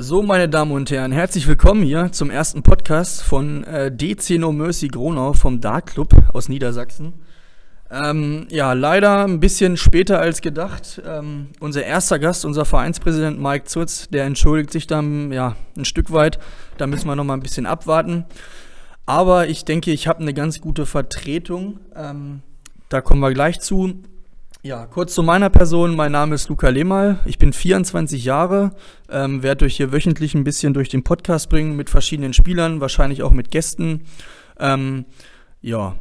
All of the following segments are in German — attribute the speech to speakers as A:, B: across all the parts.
A: So, meine Damen und Herren, herzlich willkommen hier zum ersten Podcast von äh, DC No Mercy Gronau vom Dark Club aus Niedersachsen. Ähm, ja, leider ein bisschen später als gedacht. Ähm, unser erster Gast, unser Vereinspräsident Mike Zutz, der entschuldigt sich dann ja ein Stück weit. Da müssen wir noch mal ein bisschen abwarten. Aber ich denke, ich habe eine ganz gute Vertretung. Ähm, da kommen wir gleich zu. Ja, kurz zu meiner Person. Mein Name ist Luca Lehmal. Ich bin 24 Jahre, ähm, werde euch hier wöchentlich ein bisschen durch den Podcast bringen mit verschiedenen Spielern, wahrscheinlich auch mit Gästen. Ähm, ja,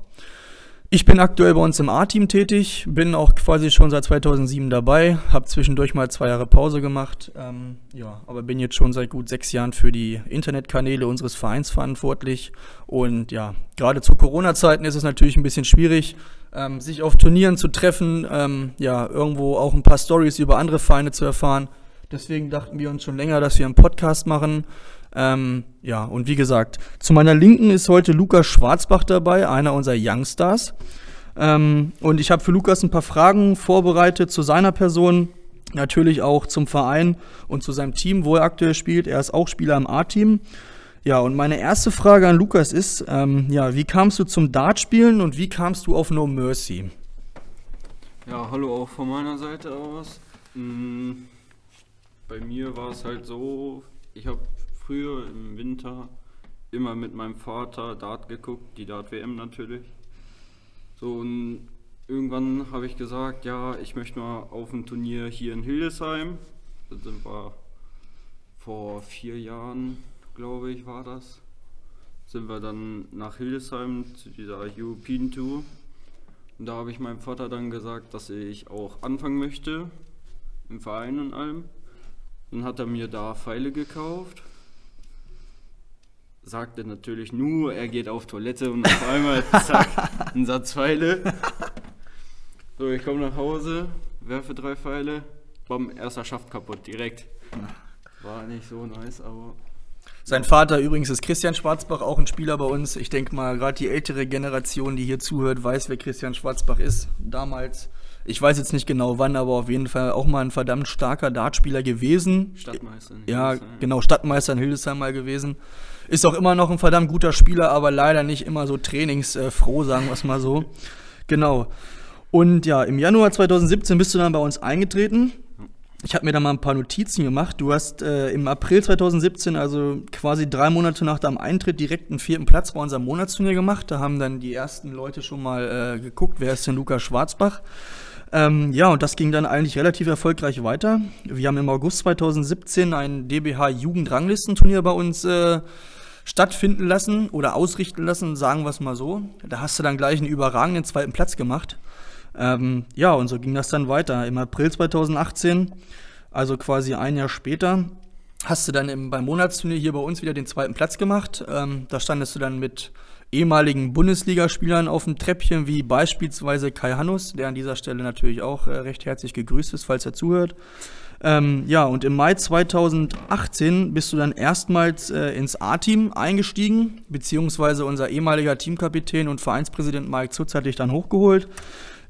A: ich bin aktuell bei uns im A-Team tätig, bin auch quasi schon seit 2007 dabei, habe zwischendurch mal zwei Jahre Pause gemacht, ähm, ja, aber bin jetzt schon seit gut sechs Jahren für die Internetkanäle unseres Vereins verantwortlich. Und ja, gerade zu Corona-Zeiten ist es natürlich ein bisschen schwierig, ähm, sich auf Turnieren zu treffen, ähm, ja, irgendwo auch ein paar Stories über andere Vereine zu erfahren. Deswegen dachten wir uns schon länger, dass wir einen Podcast machen. Ähm, ja, und wie gesagt, zu meiner Linken ist heute Lukas Schwarzbach dabei, einer unserer Youngstars. Ähm, und ich habe für Lukas ein paar Fragen vorbereitet zu seiner Person, natürlich auch zum Verein und zu seinem Team, wo er aktuell spielt. Er ist auch Spieler im A-Team. Ja, und meine erste Frage an Lukas ist, ähm, ja, wie kamst du zum Dartspielen und wie kamst du auf No Mercy?
B: Ja, hallo auch von meiner Seite aus. Mm, bei mir war es halt so, ich habe früher im Winter immer mit meinem Vater Dart geguckt, die Dart-WM natürlich. So und irgendwann habe ich gesagt, ja, ich möchte mal auf ein Turnier hier in Hildesheim. Da sind wir vor vier Jahren, glaube ich, war das. Sind wir dann nach Hildesheim zu dieser European Tour. Und da habe ich meinem Vater dann gesagt, dass ich auch anfangen möchte, im Verein und allem. Dann hat er mir da Pfeile gekauft sagte natürlich nur, er geht auf Toilette und auf einmal zack, ein Satz Pfeile. So, ich komme nach Hause, werfe drei Pfeile, bam, erster Schaft kaputt, direkt. War nicht so nice, aber.
A: Sein Vater übrigens ist Christian Schwarzbach, auch ein Spieler bei uns. Ich denke mal, gerade die ältere Generation, die hier zuhört, weiß, wer Christian Schwarzbach ist. Damals, ich weiß jetzt nicht genau wann, aber auf jeden Fall auch mal ein verdammt starker Dartspieler gewesen.
B: Stadtmeister in
A: Ja, genau, Stadtmeister in Hildesheim mal gewesen. Ist auch immer noch ein verdammt guter Spieler, aber leider nicht immer so trainingsfroh, sagen wir es mal so. Genau. Und ja, im Januar 2017 bist du dann bei uns eingetreten. Ich habe mir da mal ein paar Notizen gemacht. Du hast äh, im April 2017, also quasi drei Monate nach deinem Eintritt, direkt einen vierten Platz bei unserem Monatsturnier gemacht. Da haben dann die ersten Leute schon mal äh, geguckt, wer ist denn Lukas Schwarzbach. Ähm, ja, und das ging dann eigentlich relativ erfolgreich weiter. Wir haben im August 2017 ein DBH Jugendranglistenturnier bei uns äh, stattfinden lassen oder ausrichten lassen, sagen wir es mal so. Da hast du dann gleich einen überragenden zweiten Platz gemacht. Ähm, ja, und so ging das dann weiter. Im April 2018, also quasi ein Jahr später, hast du dann im, beim Monatsturnier hier bei uns wieder den zweiten Platz gemacht. Ähm, da standest du dann mit ehemaligen Bundesligaspielern auf dem Treppchen, wie beispielsweise Kai Hannus, der an dieser Stelle natürlich auch äh, recht herzlich gegrüßt ist, falls er zuhört. Ähm, ja, und im Mai 2018 bist du dann erstmals äh, ins A-Team eingestiegen, beziehungsweise unser ehemaliger Teamkapitän und Vereinspräsident Mike Zutz hat dich dann hochgeholt.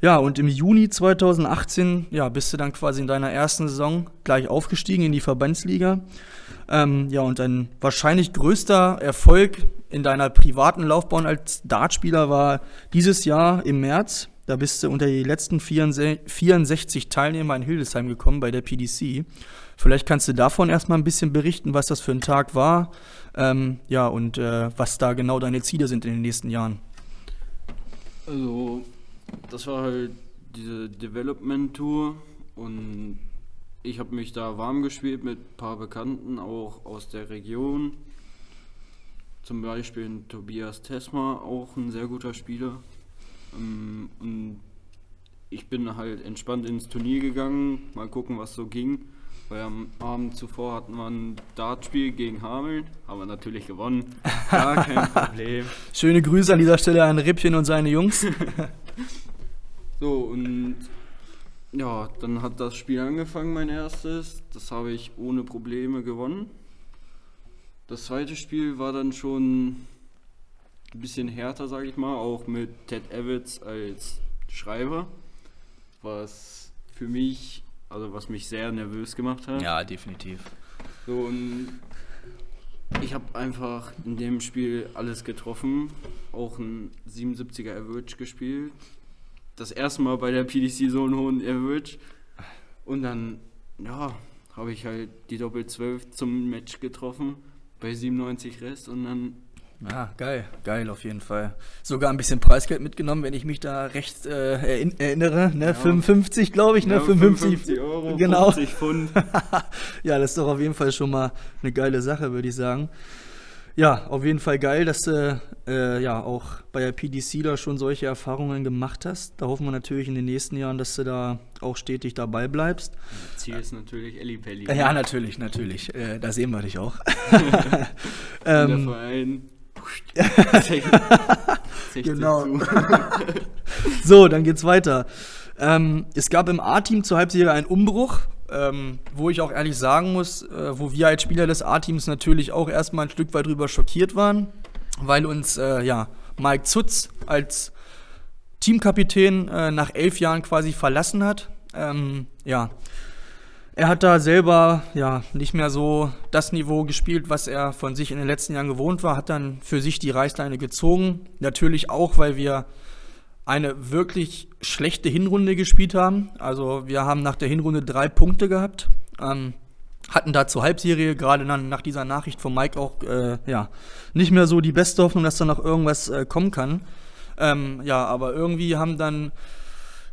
A: Ja, und im Juni 2018 ja, bist du dann quasi in deiner ersten Saison gleich aufgestiegen in die Verbandsliga. Ähm, ja, und dein wahrscheinlich größter Erfolg in deiner privaten Laufbahn als Dartspieler war dieses Jahr im März. Da bist du unter die letzten 64 Teilnehmer in Hildesheim gekommen bei der PDC. Vielleicht kannst du davon erstmal ein bisschen berichten, was das für ein Tag war. Ähm, ja, und äh, was da genau deine Ziele sind in den nächsten Jahren.
B: Also, das war halt diese Development Tour und ich habe mich da warm gespielt mit ein paar Bekannten, auch aus der Region. Zum Beispiel Tobias Tesma, auch ein sehr guter Spieler. Ähm, und ich bin halt entspannt ins Turnier gegangen, mal gucken, was so ging. Weil am Abend zuvor hatten wir ein Dartspiel gegen Hameln, haben wir natürlich gewonnen. Gar kein Problem.
A: Schöne Grüße an dieser Stelle an Rippchen und seine Jungs.
B: so, und ja, dann hat das Spiel angefangen, mein erstes. Das habe ich ohne Probleme gewonnen. Das zweite Spiel war dann schon ein bisschen härter, sage ich mal, auch mit Ted Evans als Schreiber, was für mich, also was mich sehr nervös gemacht hat.
A: Ja, definitiv.
B: So, und ich habe einfach in dem Spiel alles getroffen. Auch ein 77er Average gespielt. Das erste Mal bei der PDC so einen hohen Average. Und dann, ja, habe ich halt die Doppel 12 zum Match getroffen. Bei 97 Rest und dann
A: Ah, geil, geil auf jeden Fall. Sogar ein bisschen Preisgeld mitgenommen, wenn ich mich da recht äh, erinnere. Ne? Ja. 55, glaube ich, ne?
B: Ja, 55, 55 Euro,
A: genau.
B: 50 Pfund.
A: ja, das ist doch auf jeden Fall schon mal eine geile Sache, würde ich sagen. Ja, auf jeden Fall geil, dass du äh, ja auch bei der PDC da schon solche Erfahrungen gemacht hast. Da hoffen wir natürlich in den nächsten Jahren, dass du da auch stetig dabei bleibst.
B: Ziel ist natürlich Elli Pelli.
A: Ja, natürlich, natürlich. Äh, da sehen wir dich auch.
B: ähm, der Verein
A: genau. so, dann geht's weiter. Ähm, es gab im A-Team zur Halbserie einen Umbruch, ähm, wo ich auch ehrlich sagen muss, äh, wo wir als Spieler des A-Teams natürlich auch erstmal ein Stück weit drüber schockiert waren, weil uns äh, ja Mike Zutz als Teamkapitän äh, nach elf Jahren quasi verlassen hat. Ähm, ja, er hat da selber ja nicht mehr so das Niveau gespielt, was er von sich in den letzten Jahren gewohnt war, hat dann für sich die Reißleine gezogen. Natürlich auch, weil wir eine wirklich schlechte Hinrunde gespielt haben. Also wir haben nach der Hinrunde drei Punkte gehabt. Ähm, hatten da zur Halbserie, gerade dann nach dieser Nachricht von Mike auch, äh, ja, nicht mehr so die beste Hoffnung, dass da noch irgendwas äh, kommen kann. Ähm, ja, aber irgendwie haben dann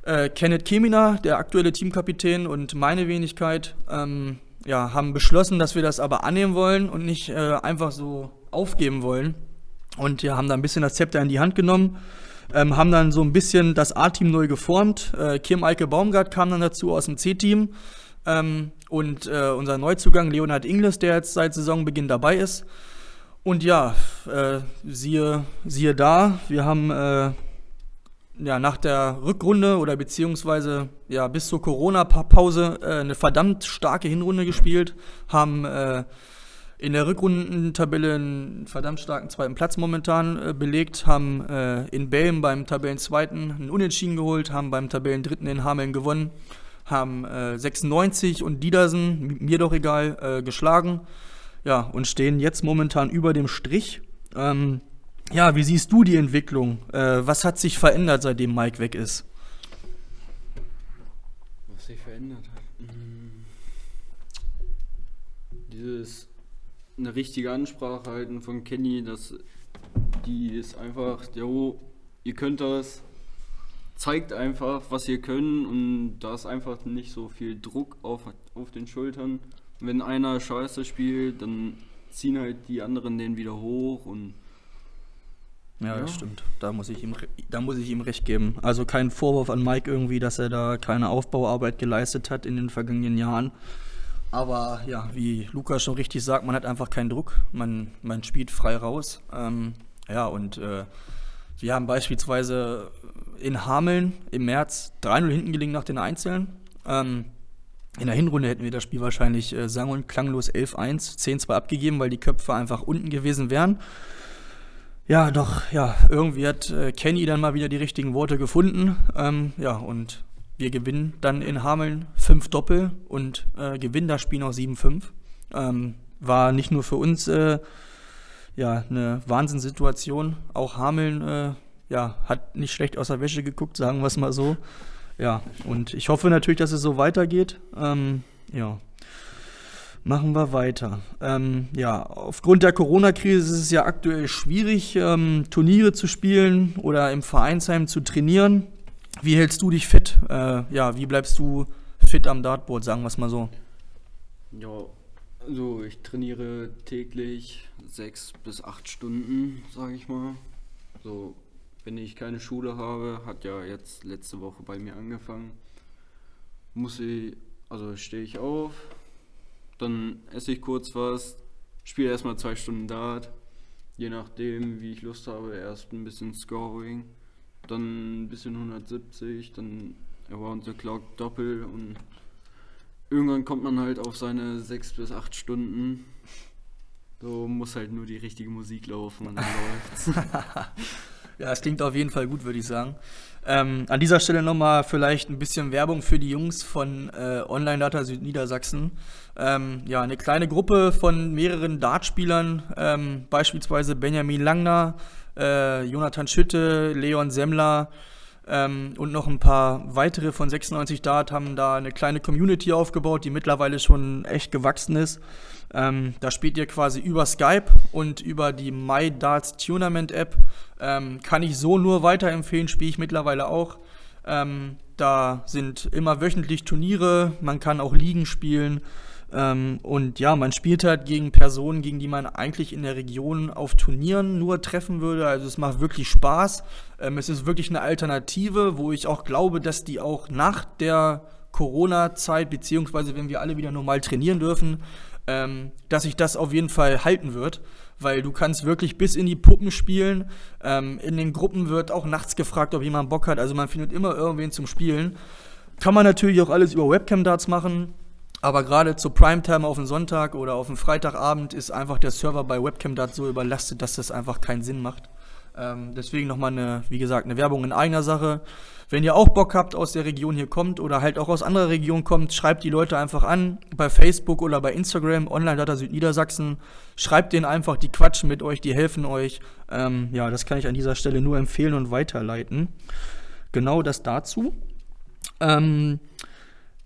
A: äh, Kenneth Kemina, der aktuelle Teamkapitän und meine Wenigkeit, ähm, ja, haben beschlossen, dass wir das aber annehmen wollen und nicht äh, einfach so aufgeben wollen. Und ja, haben da ein bisschen das Zepter in die Hand genommen, ähm, haben dann so ein bisschen das A-Team neu geformt. Äh, Kim Eike Baumgart kam dann dazu aus dem C-Team. Ähm, und äh, unser Neuzugang Leonhard Ingles, der jetzt seit Saisonbeginn dabei ist. Und ja, äh, siehe, siehe da, wir haben äh, ja, nach der Rückrunde oder beziehungsweise ja, bis zur Corona-Pause äh, eine verdammt starke Hinrunde gespielt, haben äh, in der Rückrundentabelle einen verdammt starken zweiten Platz momentan äh, belegt, haben äh, in Belm beim Tabellenzweiten einen Unentschieden geholt, haben beim Tabellendritten in Hameln gewonnen, haben 96 äh, und Diedersen, mir doch egal, äh, geschlagen. Ja, und stehen jetzt momentan über dem Strich. Ähm, ja, wie siehst du die Entwicklung? Äh, was hat sich verändert, seitdem Mike weg ist?
B: Was sich verändert hat? Hm. Dieses eine richtige Ansprache halten von Kenny, dass die ist einfach, jo, ihr könnt das, zeigt einfach, was ihr könnt und da ist einfach nicht so viel Druck auf, auf den Schultern. wenn einer Scheiße spielt, dann ziehen halt die anderen den wieder hoch und
A: ja, das stimmt. Da muss, ich ihm, da muss ich ihm recht geben. Also kein Vorwurf an Mike irgendwie, dass er da keine Aufbauarbeit geleistet hat in den vergangenen Jahren. Aber ja, wie Lukas schon richtig sagt, man hat einfach keinen Druck. Man, man spielt frei raus. Ähm, ja, und äh, wir haben beispielsweise in Hameln im März 3-0 hinten gelegen nach den Einzelnen. Ähm, in der Hinrunde hätten wir das Spiel wahrscheinlich äh, sang- und klanglos 11-1, 10-2 abgegeben, weil die Köpfe einfach unten gewesen wären. Ja, doch, ja, irgendwie hat äh, Kenny dann mal wieder die richtigen Worte gefunden. Ähm, ja, und wir gewinnen dann in Hameln 5 Doppel und äh, gewinnen das Spiel noch 7-5. Ähm, war nicht nur für uns äh, ja, eine Wahnsinnssituation. Auch Hameln äh, ja, hat nicht schlecht aus der Wäsche geguckt, sagen wir es mal so. Ja, und ich hoffe natürlich, dass es so weitergeht. Ähm, ja. Machen wir weiter. Ähm, ja, aufgrund der Corona-Krise ist es ja aktuell schwierig, ähm, Turniere zu spielen oder im Vereinsheim zu trainieren. Wie hältst du dich fit? Äh, ja, wie bleibst du fit am Dartboard, sagen wir es mal so?
B: Ja, also ich trainiere täglich sechs bis acht Stunden, sage ich mal. So, wenn ich keine Schule habe, hat ja jetzt letzte Woche bei mir angefangen. Muss ich, also stehe ich auf, dann esse ich kurz was, spiele erstmal zwei Stunden Dart, je nachdem, wie ich Lust habe, erst ein bisschen Scoring, dann ein bisschen 170, dann Around the Clock Doppel und irgendwann kommt man halt auf seine sechs bis acht Stunden. So muss halt nur die richtige Musik laufen und dann läuft's.
A: Ja, es klingt auf jeden Fall gut, würde ich sagen. Ähm, an dieser Stelle nochmal vielleicht ein bisschen Werbung für die Jungs von äh, Online Data Südniedersachsen. Ähm, ja, eine kleine Gruppe von mehreren Dartspielern, ähm, beispielsweise Benjamin Langner, äh, Jonathan Schütte, Leon Semmler ähm, und noch ein paar weitere von 96 Dart haben da eine kleine Community aufgebaut, die mittlerweile schon echt gewachsen ist. Ähm, da spielt ihr quasi über Skype und über die My Darts Tournament App. Ähm, kann ich so nur weiterempfehlen, spiele ich mittlerweile auch. Ähm, da sind immer wöchentlich Turniere, man kann auch Ligen spielen. Ähm, und ja, man spielt halt gegen Personen, gegen die man eigentlich in der Region auf Turnieren nur treffen würde. Also es macht wirklich Spaß. Ähm, es ist wirklich eine Alternative, wo ich auch glaube, dass die auch nach der Corona-Zeit, beziehungsweise wenn wir alle wieder normal trainieren dürfen, ähm, dass sich das auf jeden Fall halten wird, weil du kannst wirklich bis in die Puppen spielen. Ähm, in den Gruppen wird auch nachts gefragt, ob jemand Bock hat. Also man findet immer irgendwen zum Spielen. Kann man natürlich auch alles über Webcam-Darts machen. Aber gerade zur Primetime auf den Sonntag oder auf den Freitagabend ist einfach der Server bei Webcam-Darts so überlastet, dass das einfach keinen Sinn macht. Ähm, deswegen nochmal eine, wie gesagt, eine Werbung in eigener Sache. Wenn ihr auch Bock habt, aus der Region hier kommt oder halt auch aus anderer Region kommt, schreibt die Leute einfach an bei Facebook oder bei Instagram, Online-Data Südniedersachsen. Schreibt denen einfach, die quatschen mit euch, die helfen euch. Ähm, ja, das kann ich an dieser Stelle nur empfehlen und weiterleiten. Genau das dazu. Ähm,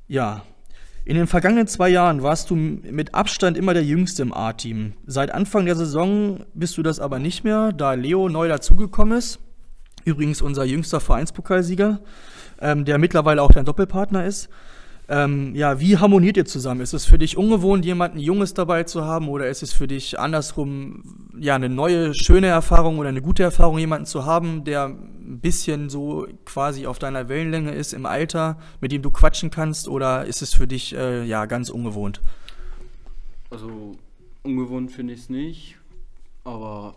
A: ja, in den vergangenen zwei Jahren warst du mit Abstand immer der Jüngste im A-Team. Seit Anfang der Saison bist du das aber nicht mehr, da Leo neu dazugekommen ist. Übrigens unser jüngster Vereinspokalsieger, ähm, der mittlerweile auch dein Doppelpartner ist. Ähm, ja, wie harmoniert ihr zusammen? Ist es für dich ungewohnt, jemanden Junges dabei zu haben, oder ist es für dich andersrum, ja, eine neue, schöne Erfahrung oder eine gute Erfahrung, jemanden zu haben, der ein bisschen so quasi auf deiner Wellenlänge ist im Alter, mit dem du quatschen kannst, oder ist es für dich, äh, ja, ganz ungewohnt?
B: Also, ungewohnt finde ich es nicht, aber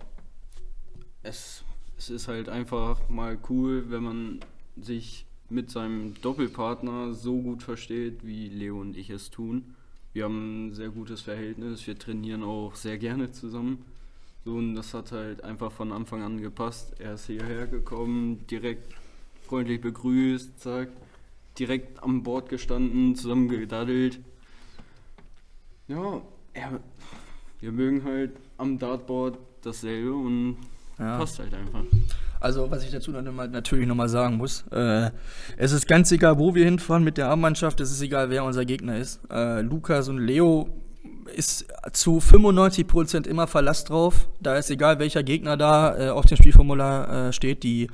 B: es, es ist halt einfach mal cool, wenn man sich mit seinem Doppelpartner so gut versteht, wie Leo und ich es tun. Wir haben ein sehr gutes Verhältnis, wir trainieren auch sehr gerne zusammen. So, und das hat halt einfach von Anfang an gepasst. Er ist hierher gekommen, direkt freundlich begrüßt, zack, direkt am Bord gestanden, zusammen gedaddelt. Ja, er, wir mögen halt am Dartboard dasselbe und ja. passt halt einfach.
A: Also, was ich dazu natürlich nochmal sagen muss, äh, es ist ganz egal, wo wir hinfahren mit der Armmannschaft, es ist egal, wer unser Gegner ist. Äh, Lukas und Leo ist zu 95% immer Verlass drauf. Da ist egal, welcher Gegner da äh, auf dem Spielformular äh, steht. Die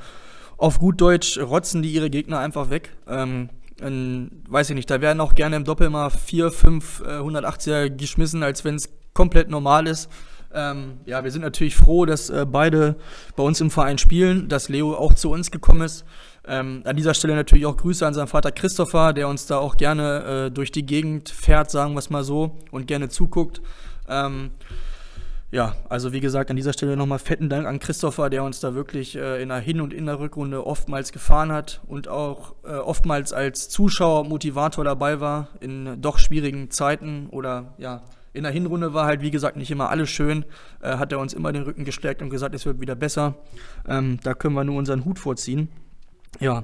A: auf gut Deutsch rotzen die ihre Gegner einfach weg. Ähm, in, weiß ich nicht, da werden auch gerne im Doppel mal 4, 5 äh, 180er geschmissen, als wenn es komplett normal ist. Ähm, ja, wir sind natürlich froh, dass äh, beide bei uns im Verein spielen, dass Leo auch zu uns gekommen ist. Ähm, an dieser Stelle natürlich auch Grüße an seinen Vater Christopher, der uns da auch gerne äh, durch die Gegend fährt, sagen wir es mal so, und gerne zuguckt. Ähm, ja, also wie gesagt, an dieser Stelle nochmal fetten Dank an Christopher, der uns da wirklich äh, in der Hin- und in der Rückrunde oftmals gefahren hat und auch äh, oftmals als Zuschauer, Motivator dabei war in doch schwierigen Zeiten oder ja, in der Hinrunde war halt, wie gesagt, nicht immer alles schön. Äh, hat er uns immer den Rücken gestärkt und gesagt, es wird wieder besser. Ähm, da können wir nur unseren Hut vorziehen. Ja,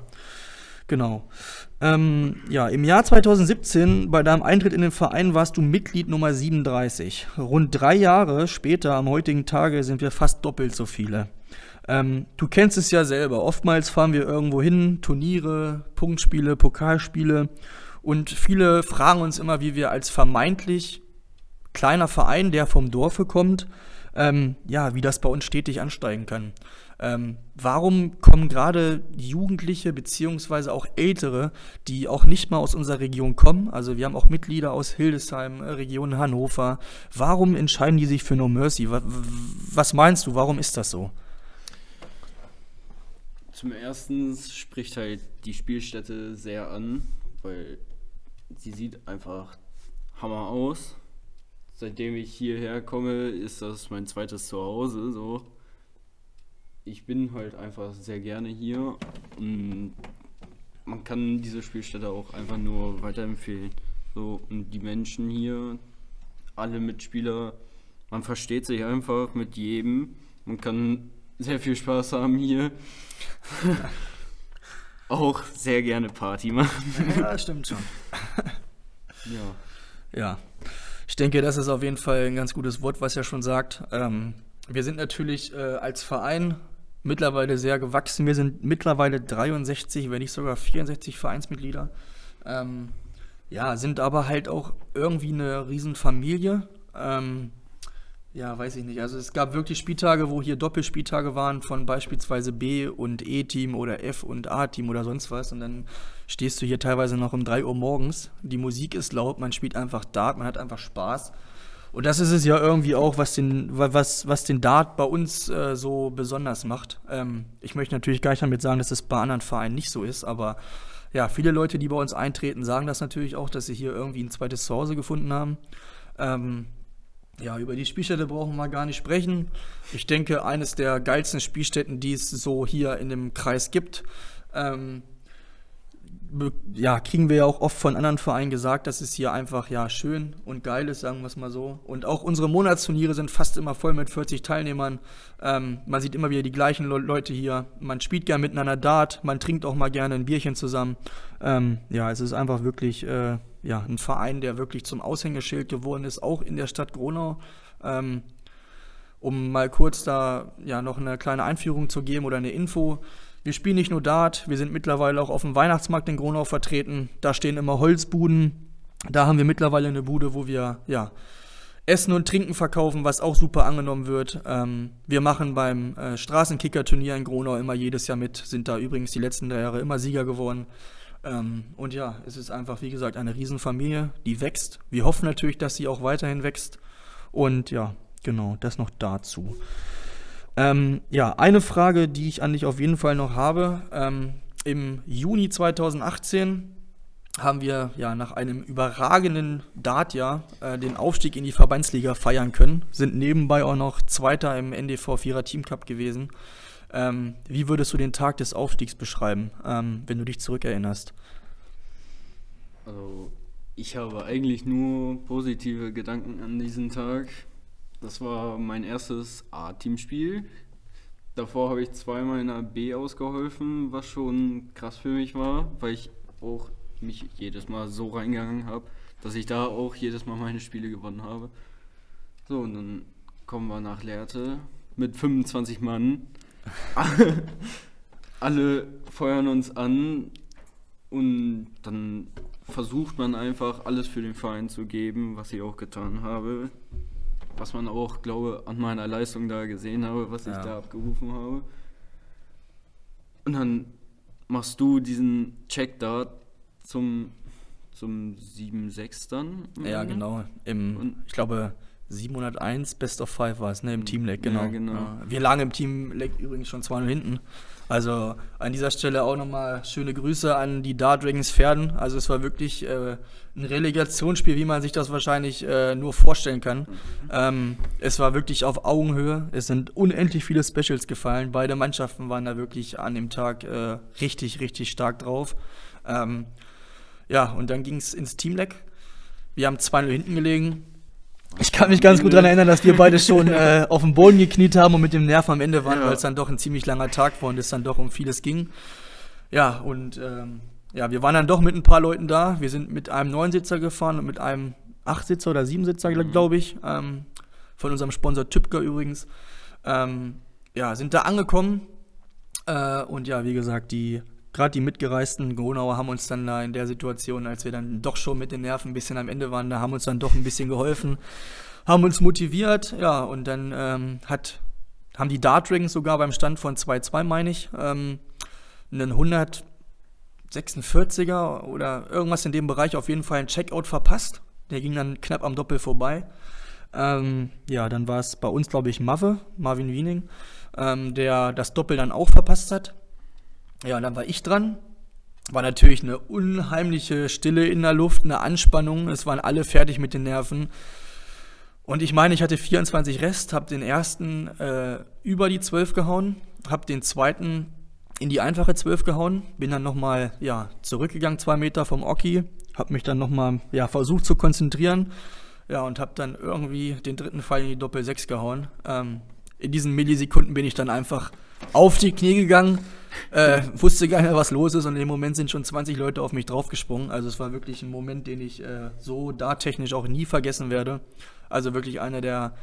A: genau. Ähm, ja, im Jahr 2017, bei deinem Eintritt in den Verein, warst du Mitglied Nummer 37. Rund drei Jahre später, am heutigen Tage, sind wir fast doppelt so viele. Ähm, du kennst es ja selber. Oftmals fahren wir irgendwo hin, Turniere, Punktspiele, Pokalspiele. Und viele fragen uns immer, wie wir als vermeintlich kleiner Verein, der vom Dorfe kommt, ähm, ja, wie das bei uns stetig ansteigen kann. Ähm, warum kommen gerade Jugendliche beziehungsweise auch Ältere, die auch nicht mal aus unserer Region kommen, also wir haben auch Mitglieder aus Hildesheim, äh, Region Hannover, warum entscheiden die sich für No Mercy? Was, was meinst du, warum ist das so?
B: Zum ersten spricht halt die Spielstätte sehr an, weil sie sieht einfach Hammer aus seitdem ich hierher komme, ist das mein zweites Zuhause. So. Ich bin halt einfach sehr gerne hier und man kann diese Spielstätte auch einfach nur weiterempfehlen. So, und die Menschen hier, alle Mitspieler, man versteht sich einfach mit jedem. Man kann sehr viel Spaß haben hier. auch sehr gerne Party machen.
A: Ja, stimmt schon.
B: Ja.
A: Ja. Ich denke, das ist auf jeden Fall ein ganz gutes Wort, was er schon sagt. Ähm, wir sind natürlich äh, als Verein mittlerweile sehr gewachsen. Wir sind mittlerweile 63, wenn nicht sogar 64 Vereinsmitglieder. Ähm, ja, sind aber halt auch irgendwie eine Riesenfamilie. Ähm, ja, weiß ich nicht. Also es gab wirklich Spieltage, wo hier Doppelspieltage waren von beispielsweise B und E-Team oder F und A-Team oder sonst was. Und dann stehst du hier teilweise noch um 3 Uhr morgens. Die Musik ist laut, man spielt einfach Dart, man hat einfach Spaß. Und das ist es ja irgendwie auch, was den, was, was den Dart bei uns äh, so besonders macht. Ähm, ich möchte natürlich gar nicht damit sagen, dass es bei anderen Vereinen nicht so ist, aber ja, viele Leute, die bei uns eintreten, sagen das natürlich auch, dass sie hier irgendwie ein zweites Zuhause gefunden haben. Ähm, ja, über die Spielstätte brauchen wir gar nicht sprechen. Ich denke, eines der geilsten Spielstätten, die es so hier in dem Kreis gibt. Ähm, ja, kriegen wir ja auch oft von anderen Vereinen gesagt, dass es hier einfach ja schön und geil ist, sagen wir es mal so. Und auch unsere Monatsturniere sind fast immer voll mit 40 Teilnehmern. Ähm, man sieht immer wieder die gleichen Le Leute hier. Man spielt gerne miteinander Dart, man trinkt auch mal gerne ein Bierchen zusammen. Ähm, ja, es ist einfach wirklich äh, ja, ein Verein, der wirklich zum Aushängeschild geworden ist, auch in der Stadt Gronau. Ähm, um mal kurz da ja noch eine kleine Einführung zu geben oder eine Info. Wir spielen nicht nur Dart, wir sind mittlerweile auch auf dem Weihnachtsmarkt in Gronau vertreten. Da stehen immer Holzbuden. Da haben wir mittlerweile eine Bude, wo wir ja, Essen und Trinken verkaufen, was auch super angenommen wird. Ähm, wir machen beim äh, Straßenkicker-Turnier in Gronau immer jedes Jahr mit, sind da übrigens die letzten Jahre immer Sieger geworden. Ähm, und ja, es ist einfach, wie gesagt, eine Riesenfamilie, die wächst. Wir hoffen natürlich, dass sie auch weiterhin wächst. Und ja, genau, das noch dazu. Ähm, ja, eine Frage, die ich an dich auf jeden Fall noch habe. Ähm, Im Juni 2018 haben wir ja nach einem überragenden Dartjahr äh, den Aufstieg in die Verbandsliga feiern können, sind nebenbei auch noch Zweiter im NDV Vierer Team Cup gewesen. Ähm, wie würdest du den Tag des Aufstiegs beschreiben, ähm, wenn du dich zurückerinnerst?
B: Also, ich habe eigentlich nur positive Gedanken an diesen Tag. Das war mein erstes A-Teamspiel. Davor habe ich zweimal in der B ausgeholfen, was schon krass für mich war, weil ich auch mich jedes Mal so reingegangen habe, dass ich da auch jedes Mal meine Spiele gewonnen habe. So, und dann kommen wir nach Lehrte mit 25 Mann. Alle feuern uns an und dann versucht man einfach alles für den Verein zu geben, was ich auch getan habe was man auch, glaube an meiner Leistung da gesehen habe, was ja. ich da abgerufen habe. Und dann machst du diesen Check da zum, zum 7-6 dann.
A: Ja, genau. Im, Und ich glaube, 701 Best of Five war es, ne? Im Team Leg, genau. Ja, genau. Ja. Wir lagen im Team Leg übrigens schon 2 hinten. Also an dieser Stelle auch nochmal schöne Grüße an die Dart Dragons Pferden. Also es war wirklich äh, ein Relegationsspiel, wie man sich das wahrscheinlich äh, nur vorstellen kann. Mhm. Ähm, es war wirklich auf Augenhöhe. Es sind unendlich viele Specials gefallen. Beide Mannschaften waren da wirklich an dem Tag äh, richtig, richtig stark drauf. Ähm, ja, und dann ging es ins Teamleck. Wir haben 2-0 hinten gelegen ich kann mich ganz gut daran erinnern, dass wir beide schon äh, auf dem Boden gekniet haben und mit dem Nerv am Ende waren, ja. weil es dann doch ein ziemlich langer Tag war und es dann doch um vieles ging. Ja, und ähm, ja, wir waren dann doch mit ein paar Leuten da. Wir sind mit einem Neunsitzer gefahren und mit einem Achtsitzer oder Siebensitzer, mhm. glaube ich, ähm, von unserem Sponsor Tübker übrigens. Ähm, ja, sind da angekommen äh, und ja, wie gesagt, die gerade die mitgereisten Gronauer haben uns dann da in der Situation, als wir dann doch schon mit den Nerven ein bisschen am Ende waren, da haben uns dann doch ein bisschen geholfen, haben uns motiviert, ja, und dann ähm, hat, haben die Dart Dragons sogar beim Stand von 2-2, meine ich, ähm, einen 146er oder irgendwas in dem Bereich auf jeden Fall einen Checkout verpasst. Der ging dann knapp am Doppel vorbei. Ähm, ja, dann war es bei uns, glaube ich, Mave, Marvin Wiening, ähm, der das Doppel dann auch verpasst hat. Ja, und dann war ich dran. War natürlich eine unheimliche Stille in der Luft, eine Anspannung. Es waren alle fertig mit den Nerven. Und ich meine, ich hatte 24 Rest, habe den ersten äh, über die 12 gehauen, habe den zweiten in die einfache 12 gehauen, bin dann nochmal ja, zurückgegangen, zwei Meter vom Oki, habe mich dann nochmal ja, versucht zu konzentrieren ja, und habe dann irgendwie den dritten Fall in die Doppel 6 gehauen. Ähm, in diesen Millisekunden bin ich dann einfach auf die Knie gegangen, äh, wusste gar nicht, was los ist und im Moment sind schon 20 Leute auf mich draufgesprungen. Also es war wirklich ein Moment, den ich äh, so darttechnisch auch nie vergessen werde. Also wirklich einer der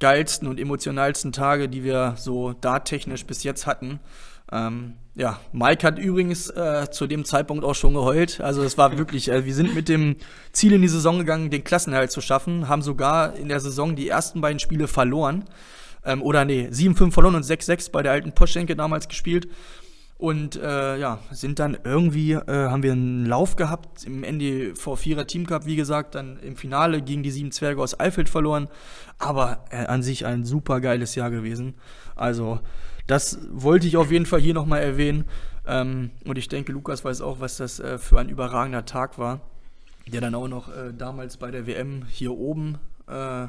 A: geilsten und emotionalsten Tage, die wir so darttechnisch bis jetzt hatten. Ähm, ja, Mike hat übrigens äh, zu dem Zeitpunkt auch schon geheult. Also es war wirklich, äh, wir sind mit dem Ziel in die Saison gegangen, den Klassenerhalt zu schaffen, haben sogar in der Saison die ersten beiden Spiele verloren. Ähm, oder nee, 7-5 verloren und 6-6 bei der alten Postschenke damals gespielt. Und äh, ja, sind dann irgendwie, äh, haben wir einen Lauf gehabt im NDV4er Team Cup, wie gesagt, dann im Finale gegen die sieben Zwerge aus Eifeld verloren. Aber äh, an sich ein super geiles Jahr gewesen. Also, das wollte ich auf jeden Fall hier nochmal erwähnen. Ähm, und ich denke, Lukas weiß auch, was das äh, für ein überragender Tag war. Der dann auch noch äh, damals bei der WM hier oben äh,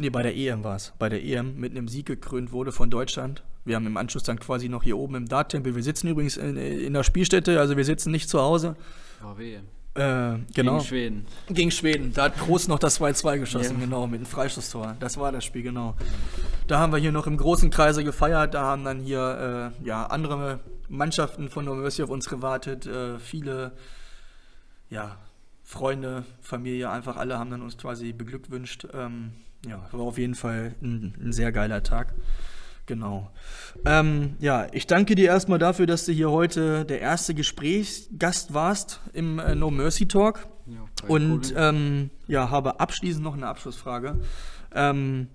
A: Nee, bei der EM war es. Bei der EM mit einem Sieg gekrönt wurde von Deutschland. Wir haben im Anschluss dann quasi noch hier oben im Darttempel. Wir sitzen übrigens in, in der Spielstätte, also wir sitzen nicht zu Hause.
B: VW.
A: Äh, genau.
B: Gegen Schweden.
A: Gegen Schweden. Da hat Groß noch das 2-2 geschossen,
B: Ja.
A: genau, mit einem Freistoßtor. Das war das Spiel, genau. Da haben wir hier noch im großen Kreise gefeiert. Da haben dann hier äh, ja, andere Mannschaften von No Mercy auf uns gewartet. Äh, viele ja, Freunde, Familie, einfach alle haben dann uns quasi beglückwünscht. Ähm, ja, war auf jeden Fall ein, ein sehr geiler Tag. Genau. Ähm, ja, ich danke dir erstmal dafür, dass du hier heute der erste Gesprächsgast warst im äh, No Mercy Talk.
B: Ja,
A: Und ähm, ja, habe abschließend noch eine Abschlussfrage. Ähm,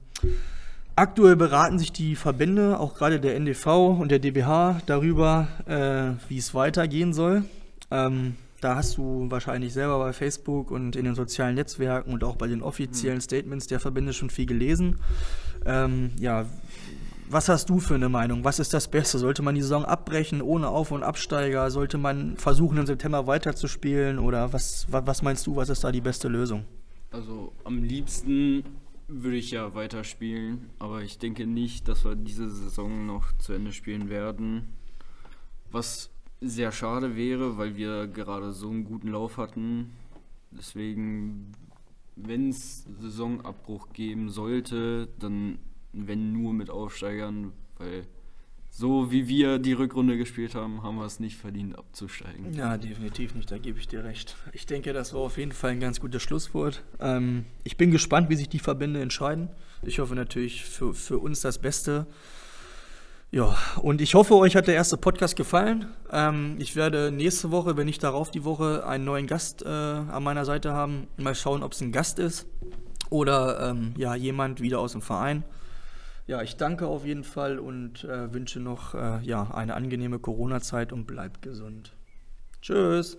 A: aktuell beraten sich die Verbände, auch gerade der NDV und der DBH, darüber, äh, wie es weitergehen soll. Ähm, da hast du wahrscheinlich selber bei Facebook und in den sozialen Netzwerken und auch bei den offiziellen Statements der Verbände schon viel gelesen. Ähm, ja, was hast du für eine Meinung? Was ist das Beste? Sollte man die Saison abbrechen ohne Auf- und Absteiger? Sollte man versuchen, im September weiterzuspielen? Oder was, wa- was meinst du, was ist da die beste Lösung?
B: Also am liebsten würde ich ja weiterspielen, aber ich denke nicht, dass wir diese Saison noch zu Ende spielen werden. Was sehr schade wäre, weil wir gerade so einen guten Lauf hatten. Deswegen, wenn es Saisonabbruch geben sollte, dann wenn nur mit Aufsteigern, weil so wie wir die Rückrunde gespielt haben, haben wir es nicht verdient abzusteigen.
A: Ja, definitiv nicht, da gebe ich dir recht. Ich denke, das war auf jeden Fall ein ganz gutes Schlusswort. Ähm, ich bin gespannt, wie sich die Verbände entscheiden. Ich hoffe natürlich für, für uns das Beste. Ja, und ich hoffe, euch hat der erste Podcast gefallen. Ähm, ich werde nächste Woche, wenn nicht darauf die Woche, einen neuen Gast äh, an meiner Seite haben. Mal schauen, ob es ein Gast ist oder ähm, ja, jemand wieder aus dem Verein. Ja, ich danke auf jeden Fall und äh, wünsche noch äh, ja, eine angenehme Corona-Zeit und bleibt gesund. Tschüss.